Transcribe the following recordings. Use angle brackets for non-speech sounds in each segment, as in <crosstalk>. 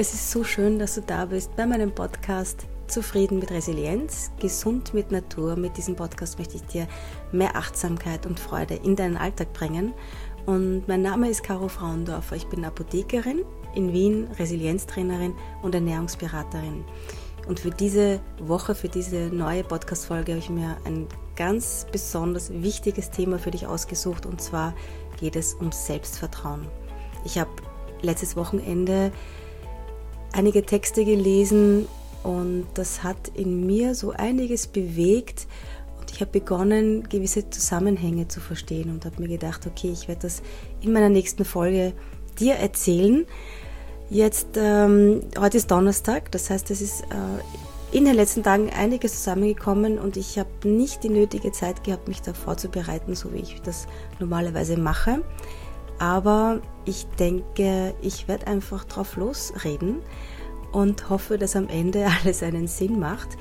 Es ist so schön, dass du da bist bei meinem Podcast Zufrieden mit Resilienz, gesund mit Natur. Mit diesem Podcast möchte ich dir mehr Achtsamkeit und Freude in deinen Alltag bringen. Und mein Name ist Caro Frauendorfer. Ich bin Apothekerin in Wien, Resilienztrainerin und Ernährungsberaterin. Und für diese Woche, für diese neue Podcast-Folge habe ich mir ein ganz besonders wichtiges Thema für dich ausgesucht. Und zwar geht es um Selbstvertrauen. Ich habe letztes Wochenende einige Texte gelesen und das hat in mir so einiges bewegt und ich habe begonnen, gewisse Zusammenhänge zu verstehen und habe mir gedacht, okay, ich werde das in meiner nächsten Folge dir erzählen. Jetzt, ähm, heute ist Donnerstag, das heißt, es ist äh, in den letzten Tagen einiges zusammengekommen und ich habe nicht die nötige Zeit gehabt, mich da vorzubereiten, so wie ich das normalerweise mache. Aber ich denke, ich werde einfach drauf losreden und hoffe, dass am Ende <laughs> alles einen Sinn macht.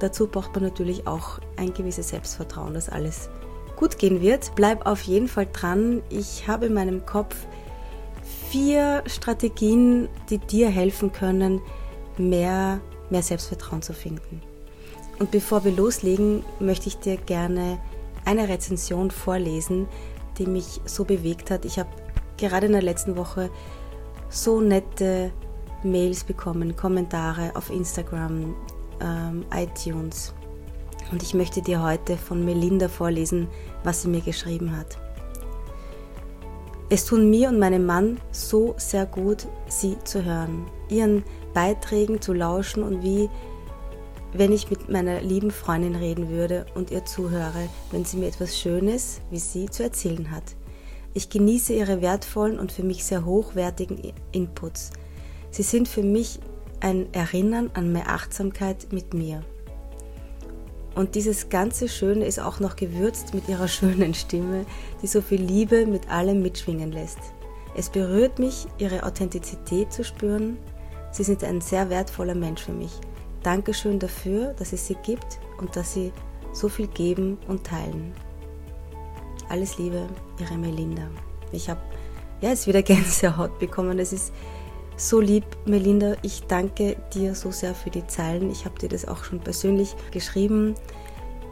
Dazu braucht man natürlich auch ein gewisses Selbstvertrauen, dass alles gut gehen wird. Bleib auf jeden Fall dran. Ich habe in meinem Kopf vier Strategien, die dir helfen können, mehr, mehr Selbstvertrauen zu finden. Und bevor wir loslegen, möchte ich dir gerne eine Rezension vorlesen, die mich so bewegt hat. Ich habe gerade in der letzten Woche so nette Mails bekommen, Kommentare auf Instagram, ähm, iTunes. Und ich möchte dir heute von Melinda vorlesen, was sie mir geschrieben hat. Es tun mir und meinem Mann so sehr gut, sie zu hören, ihren Beiträgen zu lauschen und wie wenn ich mit meiner lieben Freundin reden würde und ihr zuhöre, wenn sie mir etwas Schönes wie sie zu erzählen hat. Ich genieße ihre wertvollen und für mich sehr hochwertigen Inputs. Sie sind für mich ein Erinnern an mehr Achtsamkeit mit mir. Und dieses ganze Schöne ist auch noch gewürzt mit ihrer <laughs> schönen Stimme, die so viel Liebe mit allem mitschwingen lässt. Es berührt mich, ihre Authentizität zu spüren. Sie sind ein sehr wertvoller Mensch für mich. Dankeschön dafür, dass es sie gibt und dass sie so viel geben und teilen. Alles Liebe, Ihre Melinda. Ich habe ja, jetzt wieder <laughs> Gänsehaut bekommen. Es ist so lieb, Melinda. Ich danke dir so sehr für die Zeilen. Ich habe dir das auch schon persönlich geschrieben.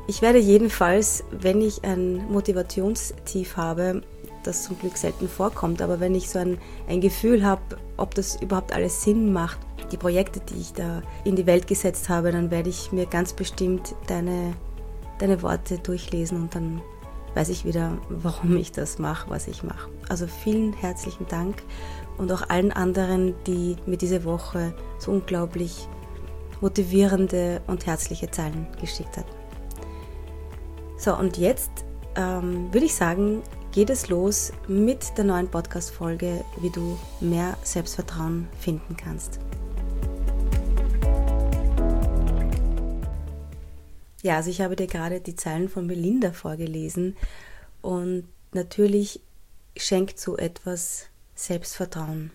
Ich werde jedenfalls, wenn ich ein Motivationstief habe, das zum Glück selten vorkommt, aber wenn ich so ein, ein Gefühl habe, ob das überhaupt alles Sinn macht, die Projekte, die ich da in die Welt gesetzt habe, dann werde ich mir ganz bestimmt deine, deine Worte durchlesen und dann weiß ich wieder, <laughs> warum ich das mache, was ich mache. Also vielen herzlichen Dank und auch allen anderen, die mir diese Woche so unglaublich motivierende und herzliche Zeilen geschickt hat. So, und jetzt ähm, würde ich sagen, geht es los mit der neuen Podcast-Folge, wie du mehr Selbstvertrauen finden kannst. Ja, also ich habe dir gerade die Zeilen von Melinda vorgelesen und natürlich schenkt so etwas Selbstvertrauen.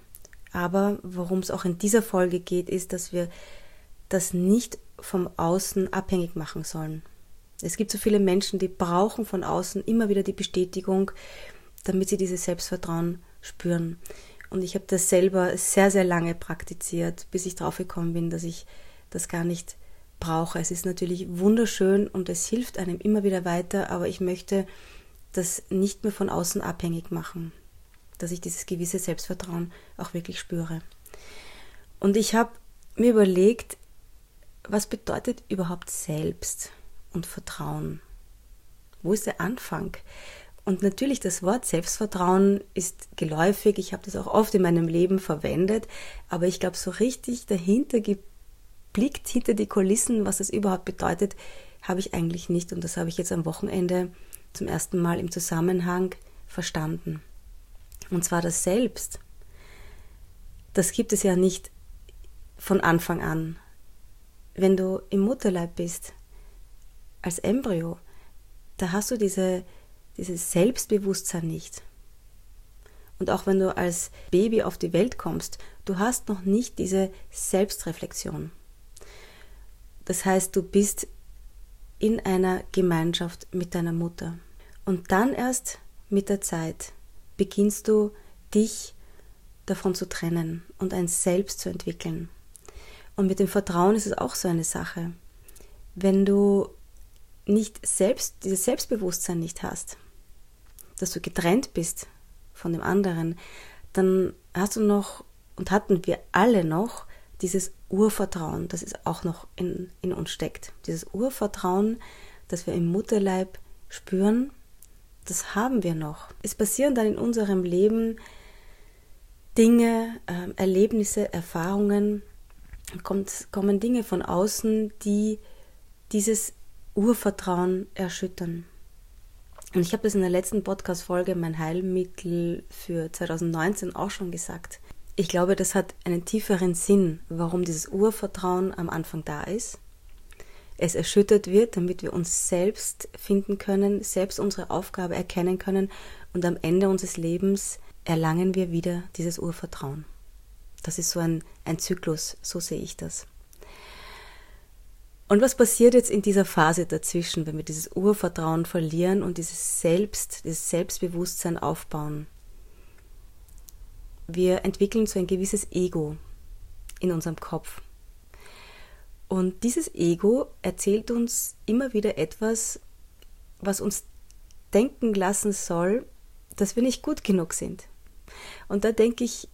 Aber worum es auch in dieser Folge geht, ist, dass wir das nicht vom Außen abhängig machen sollen. Es gibt so viele Menschen, die brauchen von außen immer wieder die Bestätigung, damit sie dieses Selbstvertrauen spüren. Und ich habe das selber sehr, sehr lange praktiziert, bis ich drauf gekommen bin, dass ich das gar nicht brauche. Es ist natürlich wunderschön und es hilft einem immer wieder weiter, aber ich möchte das nicht mehr von außen abhängig machen, dass ich dieses gewisse Selbstvertrauen auch wirklich spüre. Und ich habe mir überlegt, was bedeutet überhaupt Selbst und Vertrauen? Wo ist der Anfang? Und natürlich, das Wort Selbstvertrauen ist geläufig. Ich habe das auch oft in meinem Leben verwendet. Aber ich glaube, so richtig dahinter gibt geblickt hinter die Kulissen, was das überhaupt bedeutet, habe ich eigentlich nicht. Und das habe ich jetzt am Wochenende zum ersten Mal im Zusammenhang verstanden. Und zwar das Selbst. Das gibt es ja nicht von Anfang an. Wenn du im Mutterleib bist, als Embryo, da hast du diese, dieses Selbstbewusstsein nicht. Und auch wenn du als Baby auf die Welt kommst, du hast noch nicht diese Selbstreflexion. Das heißt, du bist in einer Gemeinschaft mit deiner Mutter. Und dann erst mit der Zeit beginnst du dich davon zu trennen und ein Selbst zu entwickeln. Und mit dem Vertrauen ist es auch so eine Sache. Wenn du nicht selbst, dieses Selbstbewusstsein nicht hast, dass du getrennt bist von dem anderen, dann hast du noch und hatten wir alle noch dieses Urvertrauen, das ist auch noch in, in uns steckt. Dieses Urvertrauen, das wir im Mutterleib spüren, das haben wir noch. Es passieren dann in unserem Leben Dinge, äh, Erlebnisse, Erfahrungen, kommt, kommen Dinge von außen, die dieses Urvertrauen erschüttern. Und ich habe das in der letzten Podcast-Folge, mein Heilmittel für 2019, auch schon gesagt. Ich glaube, das hat einen tieferen Sinn, warum dieses Urvertrauen am Anfang da ist. Es erschüttert wird, damit wir uns selbst finden können, selbst unsere Aufgabe erkennen können und am Ende unseres Lebens erlangen wir wieder dieses Urvertrauen. Das ist so ein, ein Zyklus, so sehe ich das. Und was passiert jetzt in dieser Phase dazwischen, wenn wir dieses Urvertrauen verlieren und dieses Selbst, dieses Selbstbewusstsein aufbauen? Wir entwickeln so ein gewisses Ego in unserem Kopf. Und dieses Ego erzählt uns immer wieder etwas, was uns denken lassen soll, dass wir nicht gut genug sind. Und da denke ich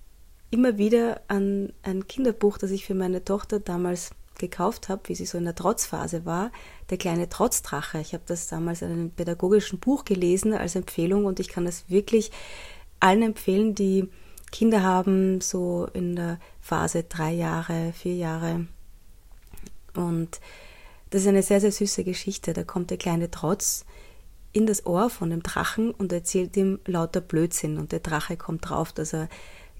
immer wieder an ein Kinderbuch, das ich für meine Tochter damals gekauft habe, wie sie so in der Trotzphase war, der kleine Trotzdrache. Ich habe das damals in einem pädagogischen Buch gelesen als Empfehlung und ich kann das wirklich allen empfehlen, die Kinder haben, so in der Phase drei Jahre, vier Jahre. Und das ist eine sehr, sehr süße Geschichte. Da kommt der kleine Trotz in das Ohr von dem Drachen und erzählt ihm lauter Blödsinn. Und der Drache kommt drauf, dass er,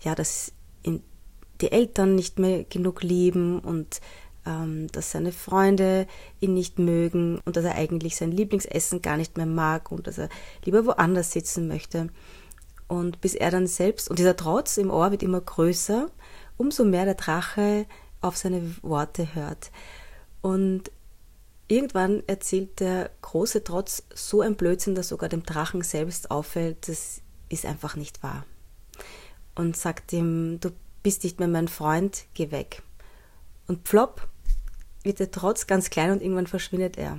ja, dass ihn die Eltern nicht mehr genug lieben und ähm, dass seine Freunde ihn nicht mögen und dass er eigentlich sein Lieblingsessen gar nicht mehr mag und dass er lieber woanders sitzen möchte. Und bis er dann selbst, und dieser Trotz im Ohr wird immer größer, umso mehr der Drache auf seine Worte hört. Und irgendwann erzählt der große Trotz so ein Blödsinn, dass sogar dem Drachen selbst auffällt, das ist einfach nicht wahr. Und sagt ihm, du bist nicht mehr mein Freund, geh weg. Und plopp, wird der Trotz ganz klein und irgendwann verschwindet er.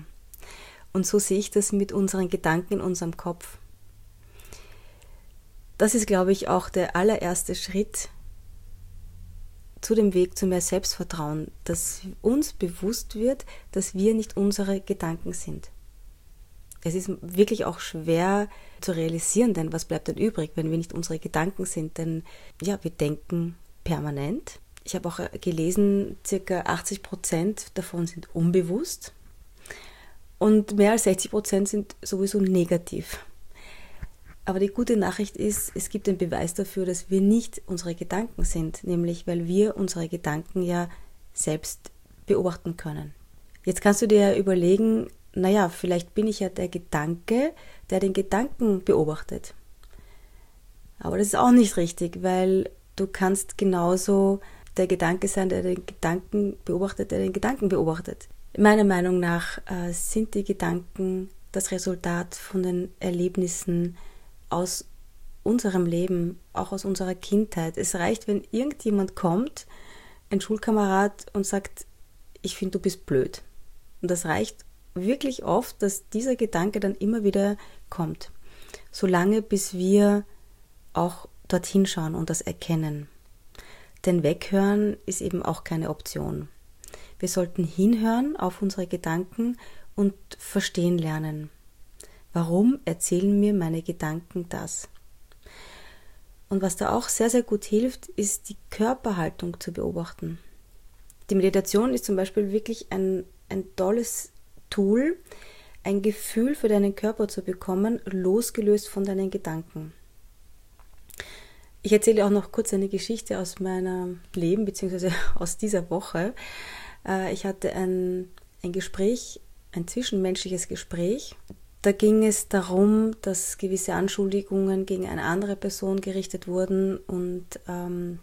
Und so sehe ich das mit unseren Gedanken in unserem Kopf. Das ist, glaube ich, auch der allererste Schritt zu dem Weg zu mehr Selbstvertrauen, dass uns bewusst wird, dass wir nicht unsere Gedanken sind. Es ist wirklich auch schwer zu realisieren, denn was bleibt denn übrig, wenn wir nicht unsere Gedanken sind? Denn ja, wir denken permanent, ich habe auch äh, gelesen, circa 80 Prozent davon sind unbewusst und mehr als 60 Prozent sind sowieso negativ. Aber die gute Nachricht ist, es gibt einen Beweis dafür, dass wir nicht unsere Gedanken sind, nämlich weil wir unsere Gedanken ja selbst beobachten können. Jetzt kannst du dir überlegen, naja, vielleicht bin ich ja der Gedanke, der den Gedanken beobachtet. Aber das ist auch nicht richtig, weil du kannst genauso der Gedanke sein, der den Gedanken beobachtet, der den Gedanken beobachtet. Meiner Meinung nach äh, sind die Gedanken das Resultat von den Erlebnissen aus unserem Leben, auch aus unserer Kindheit. Es reicht, wenn irgendjemand kommt, ein Schulkamerad, und sagt, ich finde, du bist blöd. Und das reicht wirklich oft, dass dieser Gedanke dann immer wieder kommt. Solange bis wir auch dorthin schauen und das erkennen. Denn Weghören ist eben auch keine Option. Wir sollten hinhören auf unsere Gedanken und verstehen lernen. Warum erzählen mir meine Gedanken das? Und was da auch sehr, sehr gut hilft, ist die Körperhaltung zu beobachten. Die Meditation ist zum Beispiel wirklich ein, ein tolles Tool, ein Gefühl für deinen Körper zu bekommen, losgelöst von deinen Gedanken. Ich erzähle auch noch kurz eine Geschichte aus meinem Leben, beziehungsweise <laughs> aus dieser Woche. Äh, ich hatte ein, ein Gespräch, ein zwischenmenschliches Gespräch. Da ging es darum, dass gewisse Anschuldigungen gegen eine andere Person gerichtet wurden und ähm,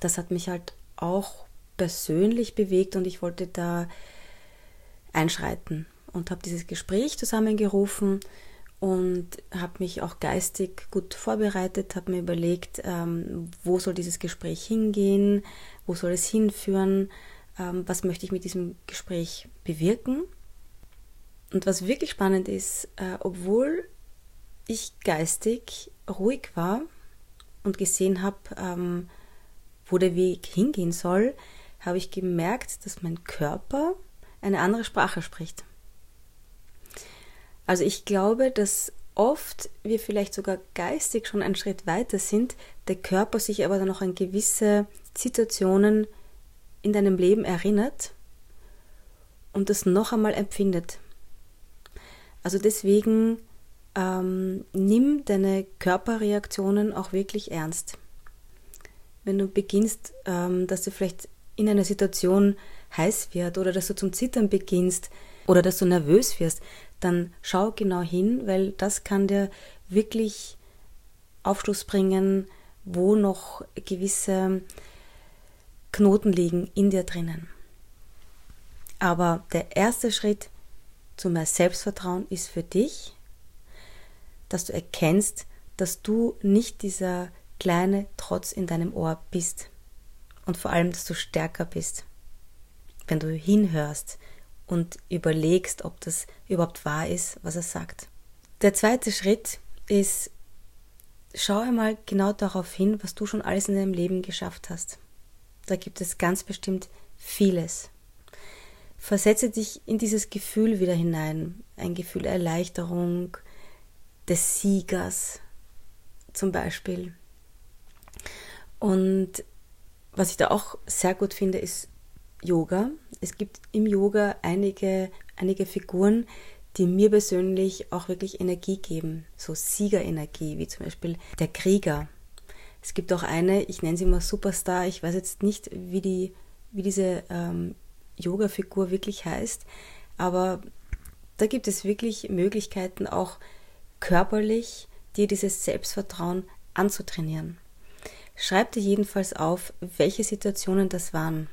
das hat mich halt auch persönlich bewegt und ich wollte da einschreiten und habe dieses Gespräch zusammengerufen und habe mich auch geistig gut vorbereitet, habe mir überlegt, ähm, wo soll dieses Gespräch hingehen, wo soll es hinführen, ähm, was möchte ich mit diesem Gespräch bewirken. Und was wirklich spannend ist, äh, obwohl ich geistig ruhig war und gesehen habe, ähm, wo der Weg hingehen soll, habe ich gemerkt, dass mein Körper eine andere Sprache spricht. Also ich glaube, dass oft wir vielleicht sogar geistig schon einen Schritt weiter sind, der Körper sich aber dann noch an gewisse Situationen in deinem Leben erinnert und das noch einmal empfindet. Also deswegen ähm, nimm deine Körperreaktionen auch wirklich ernst. Wenn du beginnst, ähm, dass du vielleicht in einer Situation heiß wird oder dass du zum Zittern beginnst oder dass du nervös wirst, dann schau genau hin, weil das kann dir wirklich Aufschluss bringen, wo noch gewisse Knoten liegen in dir drinnen. Aber der erste Schritt zu mehr Selbstvertrauen ist für dich, dass du erkennst, dass du nicht dieser kleine Trotz in deinem Ohr bist. Und vor allem, dass du stärker bist. Wenn du hinhörst und überlegst, ob das überhaupt wahr ist, was er sagt. Der zweite Schritt ist, schau einmal genau darauf hin, was du schon alles in deinem Leben geschafft hast. Da gibt es ganz bestimmt vieles. Versetze dich in dieses Gefühl wieder hinein. Ein Gefühl Erleichterung, des Siegers zum Beispiel. Und was ich da auch sehr gut finde, ist Yoga. Es gibt im Yoga einige, einige Figuren, die mir persönlich auch wirklich Energie geben, so Siegerenergie, wie zum Beispiel der Krieger. Es gibt auch eine, ich nenne sie mal Superstar, ich weiß jetzt nicht, wie, die, wie diese ähm, Yoga-Figur wirklich heißt, aber da gibt es wirklich Möglichkeiten, auch körperlich dir dieses Selbstvertrauen anzutrainieren. Schreib dir jedenfalls auf, welche Situationen das waren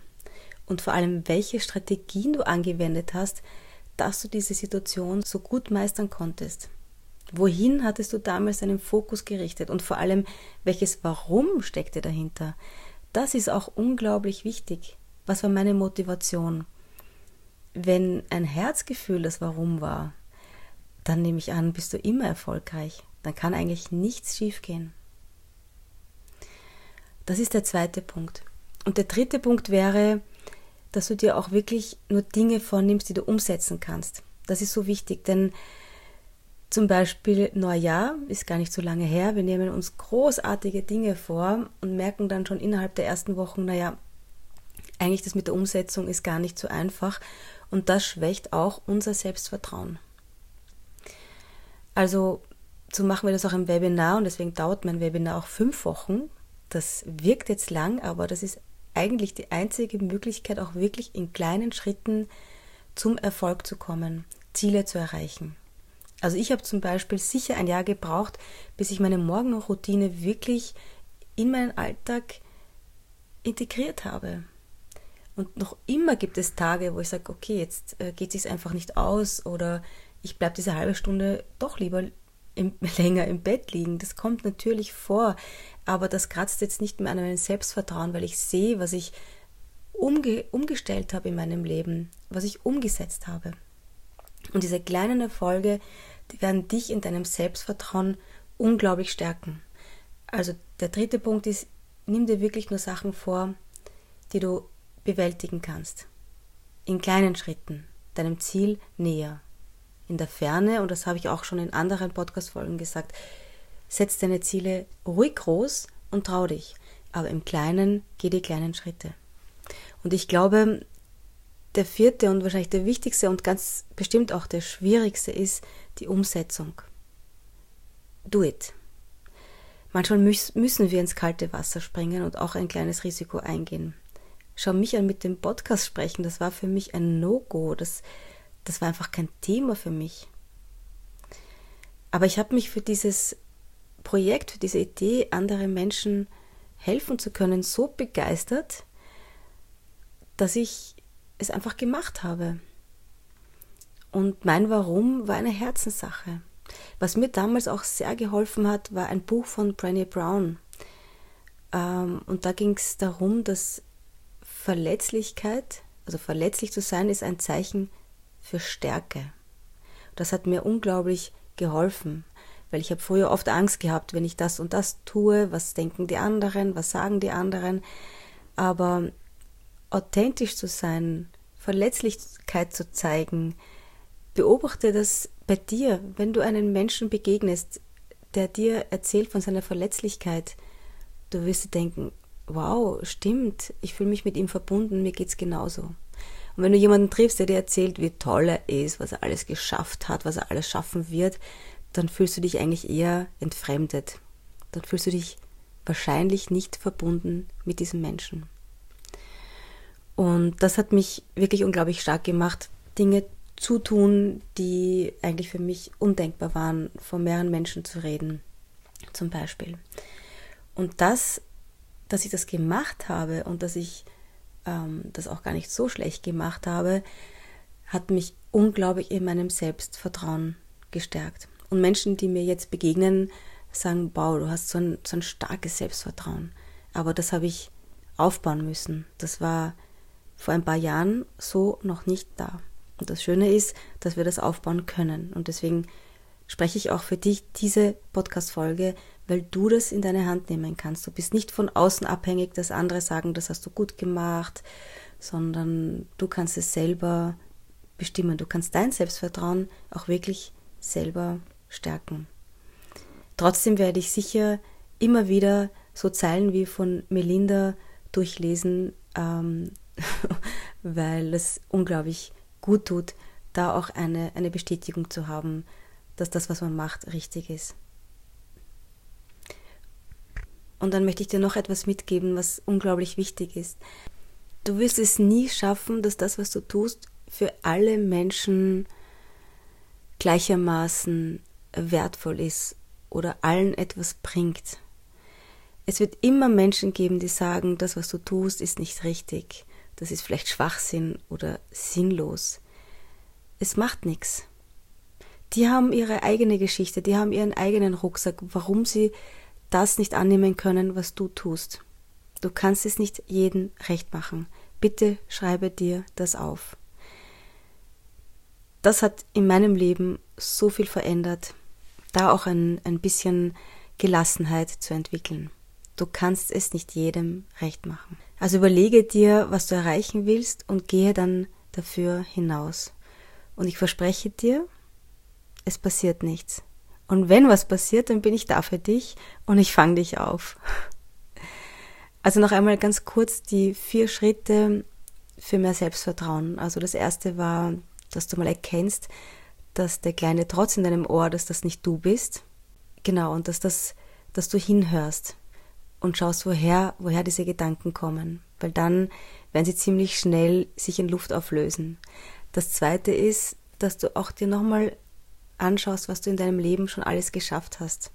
und vor allem, welche Strategien du angewendet hast, dass du diese Situation so gut meistern konntest. Wohin hattest du damals deinen Fokus gerichtet und vor allem, welches Warum steckte dahinter? Das ist auch unglaublich wichtig. Was war meine Motivation? Wenn ein Herzgefühl das Warum war, dann nehme ich an, bist du immer erfolgreich. Dann kann eigentlich nichts schiefgehen. Das ist der zweite Punkt. Und der dritte Punkt wäre, dass du dir auch wirklich nur Dinge vornimmst, die du umsetzen kannst. Das ist so wichtig, denn zum Beispiel Neujahr ist gar nicht so lange her. Wir nehmen uns großartige Dinge vor und merken dann schon innerhalb der ersten Wochen, naja, eigentlich das mit der Umsetzung ist gar nicht so einfach und das schwächt auch unser Selbstvertrauen. Also so machen wir das auch im Webinar und deswegen dauert mein Webinar auch fünf Wochen. Das wirkt jetzt lang, aber das ist eigentlich die einzige Möglichkeit, auch wirklich in kleinen Schritten zum Erfolg zu kommen, Ziele zu erreichen. Also ich habe zum Beispiel sicher ein Jahr gebraucht, bis ich meine Morgenroutine wirklich in meinen Alltag integriert habe. Und noch immer gibt es Tage, wo ich sage, okay, jetzt äh, geht es sich einfach nicht aus oder ich bleibe diese halbe Stunde doch lieber im, <laughs> länger im Bett liegen. Das kommt natürlich vor, aber das kratzt jetzt nicht mehr an meinem Selbstvertrauen, weil ich sehe, was ich umge umgestellt habe in meinem Leben, was ich umgesetzt habe. Und diese kleinen Erfolge, die werden dich in deinem Selbstvertrauen unglaublich stärken. Also der dritte Punkt ist, nimm dir wirklich nur Sachen vor, die du bewältigen kannst. In kleinen Schritten, deinem Ziel näher. In der Ferne, und das habe ich auch schon in anderen Podcast-Folgen gesagt, setz deine Ziele ruhig groß und trau dich. Aber im Kleinen geh die kleinen Schritte. Und ich glaube, der vierte und wahrscheinlich der wichtigste und ganz bestimmt auch der schwierigste ist die Umsetzung. Do it. Manchmal müssen wir ins kalte Wasser springen und auch ein kleines Risiko eingehen. Schau mich an mit dem Podcast sprechen, das war für mich ein No-Go, das, das war einfach kein Thema für mich. Aber ich habe mich für dieses Projekt, für diese Idee, andere Menschen helfen zu können, so begeistert, dass ich es einfach gemacht habe. Und mein Warum war eine Herzenssache. Was mir damals auch sehr geholfen hat, war ein Buch von Brené Brown. Ähm, und da ging es darum, dass Verletzlichkeit, also verletzlich zu sein, ist ein Zeichen für Stärke. Das hat mir unglaublich geholfen, weil ich habe früher oft Angst gehabt, wenn ich das und das tue, was denken die anderen, was sagen die anderen. Aber authentisch zu sein, Verletzlichkeit zu zeigen, beobachte das bei dir, wenn du einen Menschen begegnest, der dir erzählt von seiner Verletzlichkeit, du wirst denken, wow, stimmt, ich fühle mich mit ihm verbunden, mir geht's genauso. Und wenn du jemanden triffst, der dir erzählt, wie toll er ist, was er alles geschafft hat, was er alles schaffen wird, dann fühlst du dich eigentlich eher entfremdet. Dann fühlst du dich wahrscheinlich nicht verbunden mit diesem Menschen. Und das hat mich wirklich unglaublich stark gemacht, Dinge zu tun, die eigentlich für mich undenkbar waren, vor mehreren Menschen zu reden, zum Beispiel. Und das, dass ich das gemacht habe und dass ich ähm, das auch gar nicht so schlecht gemacht habe, hat mich unglaublich in meinem Selbstvertrauen gestärkt. Und Menschen, die mir jetzt begegnen, sagen, wow, du hast so ein, so ein starkes Selbstvertrauen. Aber das habe ich aufbauen müssen. Das war vor ein paar Jahren so noch nicht da. Und das Schöne ist, dass wir das aufbauen können. Und deswegen spreche ich auch für dich diese Podcast-Folge, weil du das in deine Hand nehmen kannst. Du bist nicht von außen abhängig, dass andere sagen, das hast du gut gemacht, sondern du kannst es selber bestimmen. Du kannst dein Selbstvertrauen auch wirklich selber stärken. Trotzdem werde ich sicher immer wieder so Zeilen wie von Melinda durchlesen, ähm, <laughs> weil es unglaublich gut tut, da auch eine, eine Bestätigung zu haben, dass das, was man macht, richtig ist. Und dann möchte ich dir noch etwas mitgeben, was unglaublich wichtig ist. Du wirst es nie schaffen, dass das, was du tust, für alle Menschen gleichermaßen wertvoll ist oder allen etwas bringt. Es wird immer Menschen geben, die sagen, das, was du tust, ist nicht richtig. Das ist vielleicht Schwachsinn oder sinnlos. Es macht nichts. Die haben ihre eigene Geschichte, die haben ihren eigenen Rucksack, warum sie das nicht annehmen können, was du tust. Du kannst es nicht jedem recht machen. Bitte schreibe dir das auf. Das hat in meinem Leben so viel verändert, da auch ein, ein bisschen Gelassenheit zu entwickeln. Du kannst es nicht jedem recht machen. Also überlege dir, was du erreichen willst und gehe dann dafür hinaus. Und ich verspreche dir, es passiert nichts. Und wenn was passiert, dann bin ich da für dich und ich fange dich auf. Also noch einmal ganz kurz die vier Schritte für mehr Selbstvertrauen. Also das erste war, dass du mal erkennst, dass der kleine Trotz in deinem Ohr, dass das nicht du bist. Genau, und dass das, dass du hinhörst und schaust, woher, woher diese Gedanken kommen. Weil dann werden sie ziemlich schnell sich in Luft auflösen. Das zweite ist, dass du auch dir nochmal anschaust, was du in deinem Leben schon alles geschafft hast.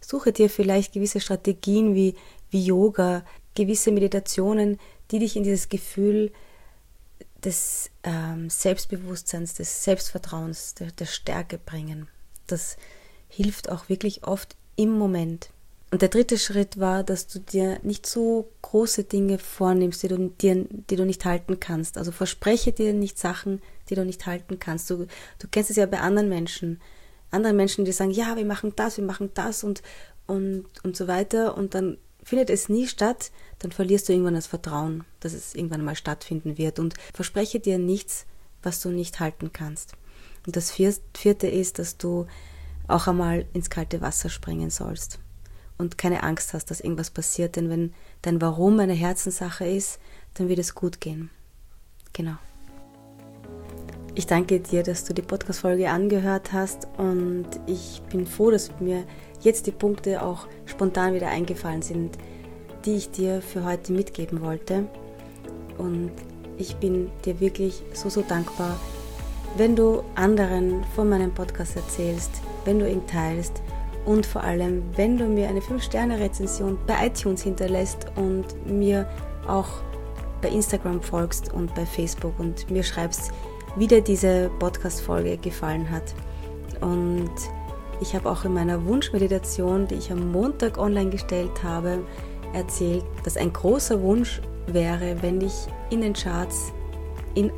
Suche dir vielleicht gewisse Strategien wie, wie Yoga, gewisse Meditationen, die dich in dieses Gefühl des ähm, Selbstbewusstseins, des Selbstvertrauens, der, der Stärke bringen. Das hilft auch wirklich oft im Moment. Und der dritte Schritt war, dass du dir nicht so große Dinge vornimmst, die du, dir, die du nicht halten kannst. Also verspreche dir nicht Sachen, die du nicht halten kannst. Du, du kennst es ja bei anderen Menschen. Anderen Menschen, die sagen, ja, wir machen das, wir machen das und, und, und so weiter. Und dann findet es nie statt, dann verlierst du irgendwann das Vertrauen, dass es irgendwann mal stattfinden wird. Und verspreche dir nichts, was du nicht halten kannst. Und das vierte ist, dass du auch einmal ins kalte Wasser springen sollst und keine Angst hast, dass irgendwas passiert. Denn wenn dein Warum eine Herzenssache ist, dann wird es gut gehen. Genau. Ich danke dir, dass du die Podcast-Folge angehört hast und ich bin froh, dass mir jetzt die Punkte auch spontan wieder eingefallen sind, die ich dir für heute mitgeben wollte. Und ich bin dir wirklich so, so dankbar, wenn du anderen von meinem Podcast erzählst, wenn du ihn teilst und vor allem, wenn du mir eine 5-Sterne-Rezension bei iTunes hinterlässt und mir auch bei Instagram folgst und bei Facebook und mir schreibst, wie dir diese Podcast-Folge gefallen hat. Und ich habe auch in meiner Wunschmeditation, die ich am Montag online gestellt habe, erzählt, dass ein großer Wunsch wäre, wenn ich in den Charts in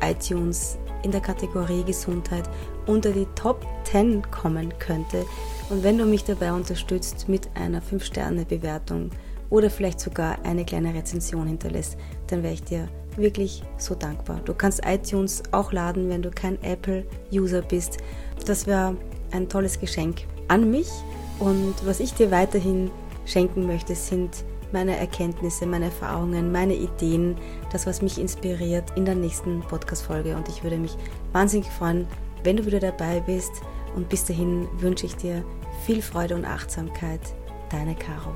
iTunes in der Kategorie Gesundheit unter die Top 10 kommen könnte. Und wenn du mich dabei unterstützt mit einer 5-Sterne-Bewertung oder vielleicht sogar eine kleine Rezension hinterlässt, dann wäre ich dir wirklich so dankbar. Du kannst iTunes auch laden, wenn du kein Apple-User bist. Das wäre ein tolles Geschenk an mich. Und was ich dir weiterhin schenken möchte, sind meine Erkenntnisse, meine Erfahrungen, meine Ideen, das, was mich inspiriert in der nächsten Podcast-Folge. Und ich würde mich wahnsinnig freuen, wenn du wieder dabei bist. Und bis dahin wünsche ich dir viel Freude und Achtsamkeit. Deine Caro.